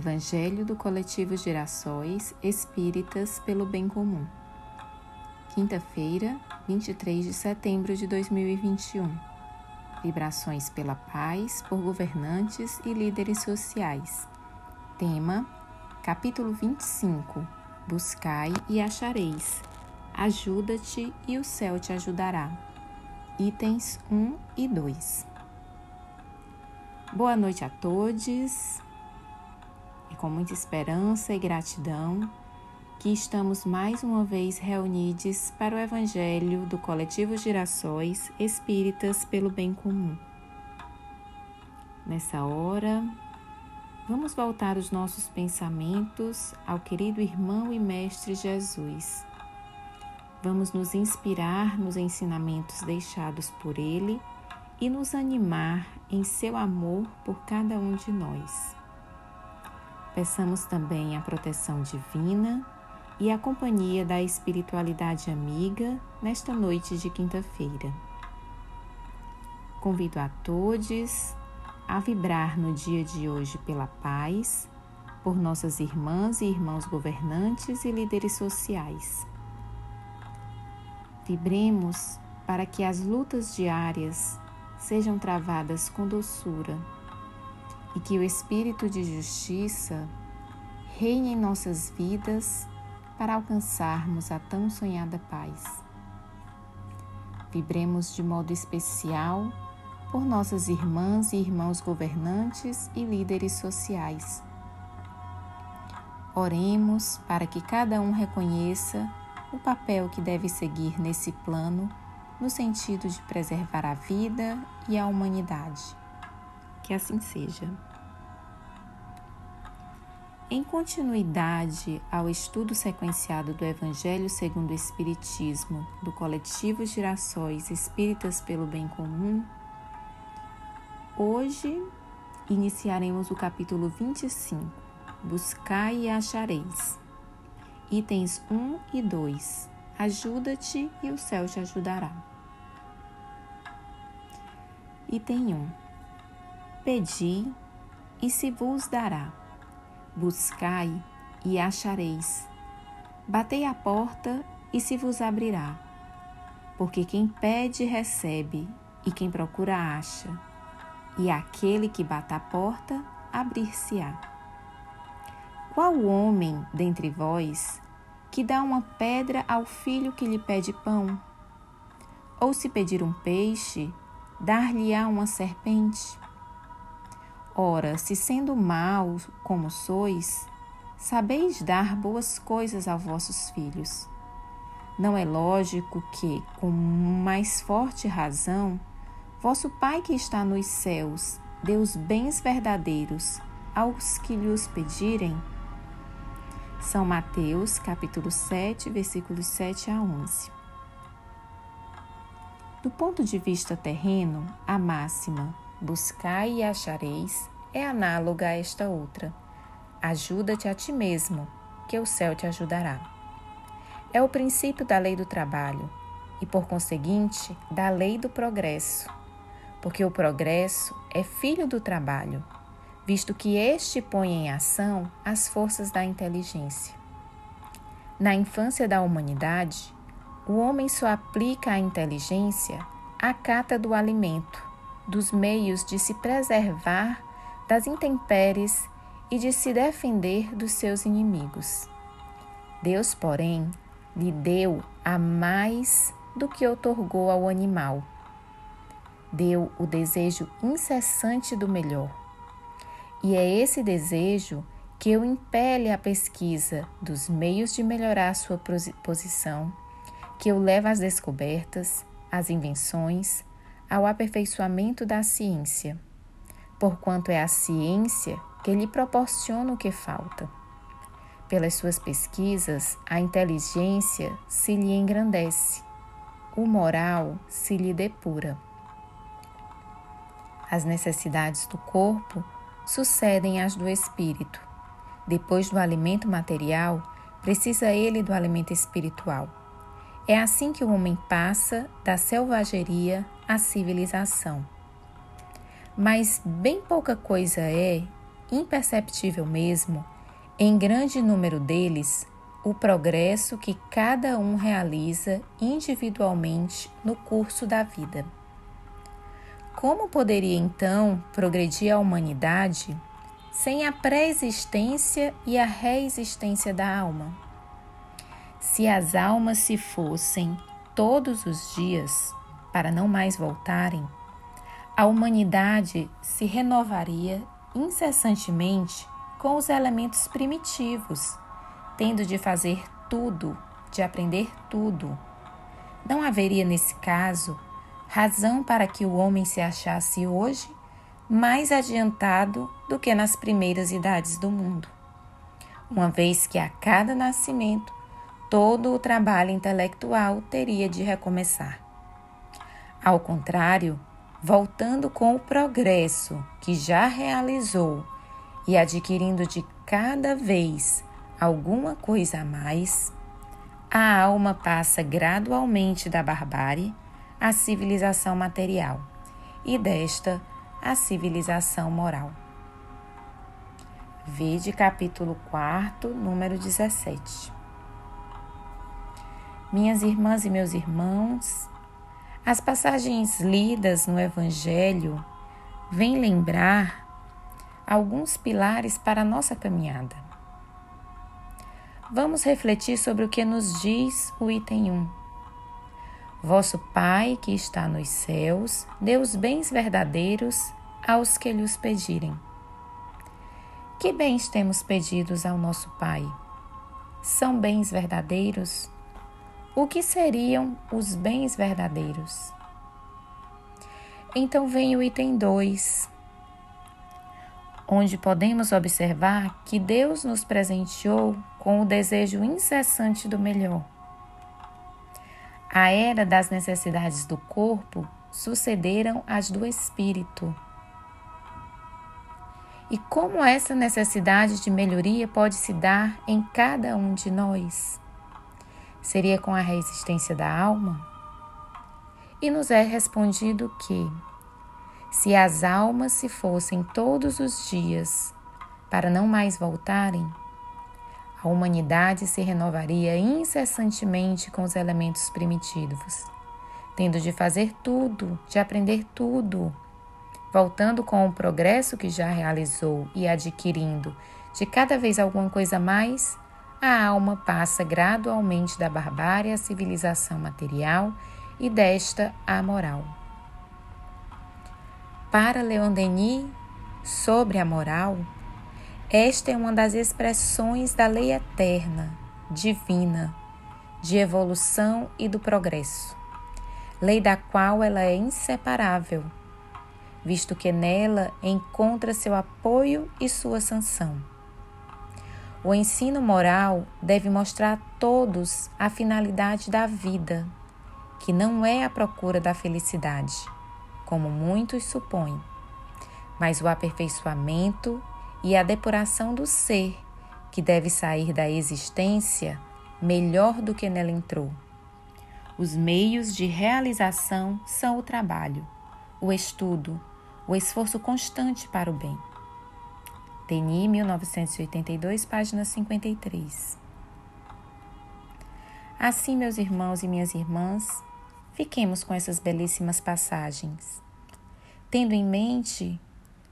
Evangelho do Coletivo Gerações Espíritas pelo Bem Comum. Quinta-feira, 23 de setembro de 2021. Vibrações pela paz por governantes e líderes sociais. Tema: Capítulo 25. Buscai e achareis. Ajuda-te e o céu te ajudará. Itens 1 e 2. Boa noite a todos. Com muita esperança e gratidão que estamos mais uma vez reunidos para o Evangelho do Coletivo Girassóis Espíritas pelo Bem Comum. Nessa hora, vamos voltar os nossos pensamentos ao querido irmão e mestre Jesus. Vamos nos inspirar nos ensinamentos deixados por ele e nos animar em seu amor por cada um de nós. Peçamos também a proteção divina e a companhia da espiritualidade amiga nesta noite de quinta-feira. Convido a todos a vibrar no dia de hoje pela paz, por nossas irmãs e irmãos governantes e líderes sociais. Vibremos para que as lutas diárias sejam travadas com doçura e que o Espírito de Justiça reine em nossas vidas para alcançarmos a tão sonhada paz. Vibremos de modo especial por nossas irmãs e irmãos governantes e líderes sociais. Oremos para que cada um reconheça o papel que deve seguir nesse plano no sentido de preservar a vida e a humanidade. Que assim seja. Em continuidade ao estudo sequenciado do Evangelho segundo o Espiritismo do coletivo Girassóis Espíritas pelo Bem Comum, hoje iniciaremos o capítulo 25, Buscai e achareis. Itens 1 e 2. Ajuda-te e o céu te ajudará. Item 1. Pedi e se vos dará. Buscai e achareis. Batei a porta e se vos abrirá. Porque quem pede, recebe, e quem procura, acha. E aquele que bata a porta, abrir-se-á. Qual homem dentre vós que dá uma pedra ao filho que lhe pede pão? Ou se pedir um peixe, dar-lhe-á uma serpente? Ora, se sendo maus como sois, sabeis dar boas coisas a vossos filhos. Não é lógico que, com mais forte razão, vosso Pai que está nos céus dê os bens verdadeiros aos que lhes pedirem? São Mateus, capítulo 7, versículos 7 a 11. Do ponto de vista terreno, a máxima buscai e achareis é análoga a esta outra. Ajuda-te a ti mesmo, que o céu te ajudará. É o princípio da lei do trabalho e, por conseguinte, da lei do progresso, porque o progresso é filho do trabalho, visto que este põe em ação as forças da inteligência. Na infância da humanidade, o homem só aplica a inteligência à cata do alimento, dos meios de se preservar das intempéries e de se defender dos seus inimigos. Deus, porém, lhe deu a mais do que otorgou ao animal. Deu o desejo incessante do melhor. E é esse desejo que o impele à pesquisa dos meios de melhorar sua posição que o leva às descobertas, às invenções, ao aperfeiçoamento da ciência, porquanto é a ciência que lhe proporciona o que falta. Pelas suas pesquisas, a inteligência se lhe engrandece, o moral se lhe depura. As necessidades do corpo sucedem às do espírito. Depois do alimento material, precisa ele do alimento espiritual. É assim que o homem passa da selvageria à civilização. Mas bem pouca coisa é imperceptível mesmo, em grande número deles, o progresso que cada um realiza individualmente no curso da vida. Como poderia então progredir a humanidade sem a pré-existência e a reexistência da alma? Se as almas se fossem todos os dias para não mais voltarem, a humanidade se renovaria incessantemente com os elementos primitivos, tendo de fazer tudo, de aprender tudo. Não haveria, nesse caso, razão para que o homem se achasse hoje mais adiantado do que nas primeiras idades do mundo, uma vez que a cada nascimento todo o trabalho intelectual teria de recomeçar. Ao contrário, voltando com o progresso que já realizou e adquirindo de cada vez alguma coisa a mais, a alma passa gradualmente da barbárie à civilização material e desta à civilização moral. Vede capítulo 4, número 17. Minhas irmãs e meus irmãos, as passagens lidas no Evangelho vêm lembrar alguns pilares para a nossa caminhada. Vamos refletir sobre o que nos diz o item 1. Vosso Pai que está nos céus, dê os bens verdadeiros aos que lhes pedirem. Que bens temos pedidos ao nosso Pai? São bens verdadeiros? O que seriam os bens verdadeiros? Então vem o item 2, onde podemos observar que Deus nos presenteou com o desejo incessante do melhor. A era das necessidades do corpo sucederam às do espírito. E como essa necessidade de melhoria pode se dar em cada um de nós? Seria com a resistência da alma? E nos é respondido que, se as almas se fossem todos os dias para não mais voltarem, a humanidade se renovaria incessantemente com os elementos primitivos, tendo de fazer tudo, de aprender tudo, voltando com o progresso que já realizou e adquirindo de cada vez alguma coisa mais, a alma passa gradualmente da barbárie à civilização material e desta à moral. Para Leon Denis, sobre a moral, esta é uma das expressões da lei eterna, divina, de evolução e do progresso, lei da qual ela é inseparável, visto que nela encontra seu apoio e sua sanção. O ensino moral deve mostrar a todos a finalidade da vida, que não é a procura da felicidade, como muitos supõem, mas o aperfeiçoamento e a depuração do ser, que deve sair da existência melhor do que nela entrou. Os meios de realização são o trabalho, o estudo, o esforço constante para o bem. Denis, 1982, página 53. Assim, meus irmãos e minhas irmãs, fiquemos com essas belíssimas passagens, tendo em mente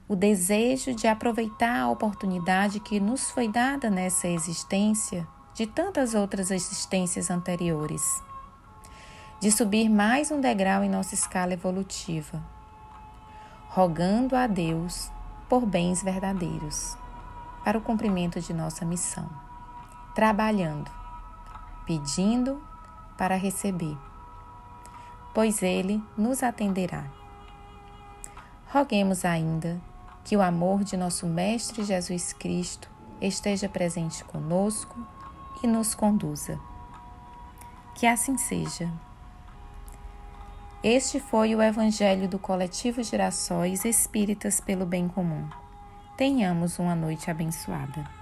o desejo de aproveitar a oportunidade que nos foi dada nessa existência de tantas outras existências anteriores, de subir mais um degrau em nossa escala evolutiva, rogando a Deus por bens verdadeiros para o cumprimento de nossa missão, trabalhando, pedindo para receber, pois Ele nos atenderá. Roguemos ainda que o amor de nosso Mestre Jesus Cristo esteja presente conosco e nos conduza. Que assim seja. Este foi o Evangelho do Coletivo Girassóis Espíritas pelo Bem Comum. Tenhamos uma noite abençoada.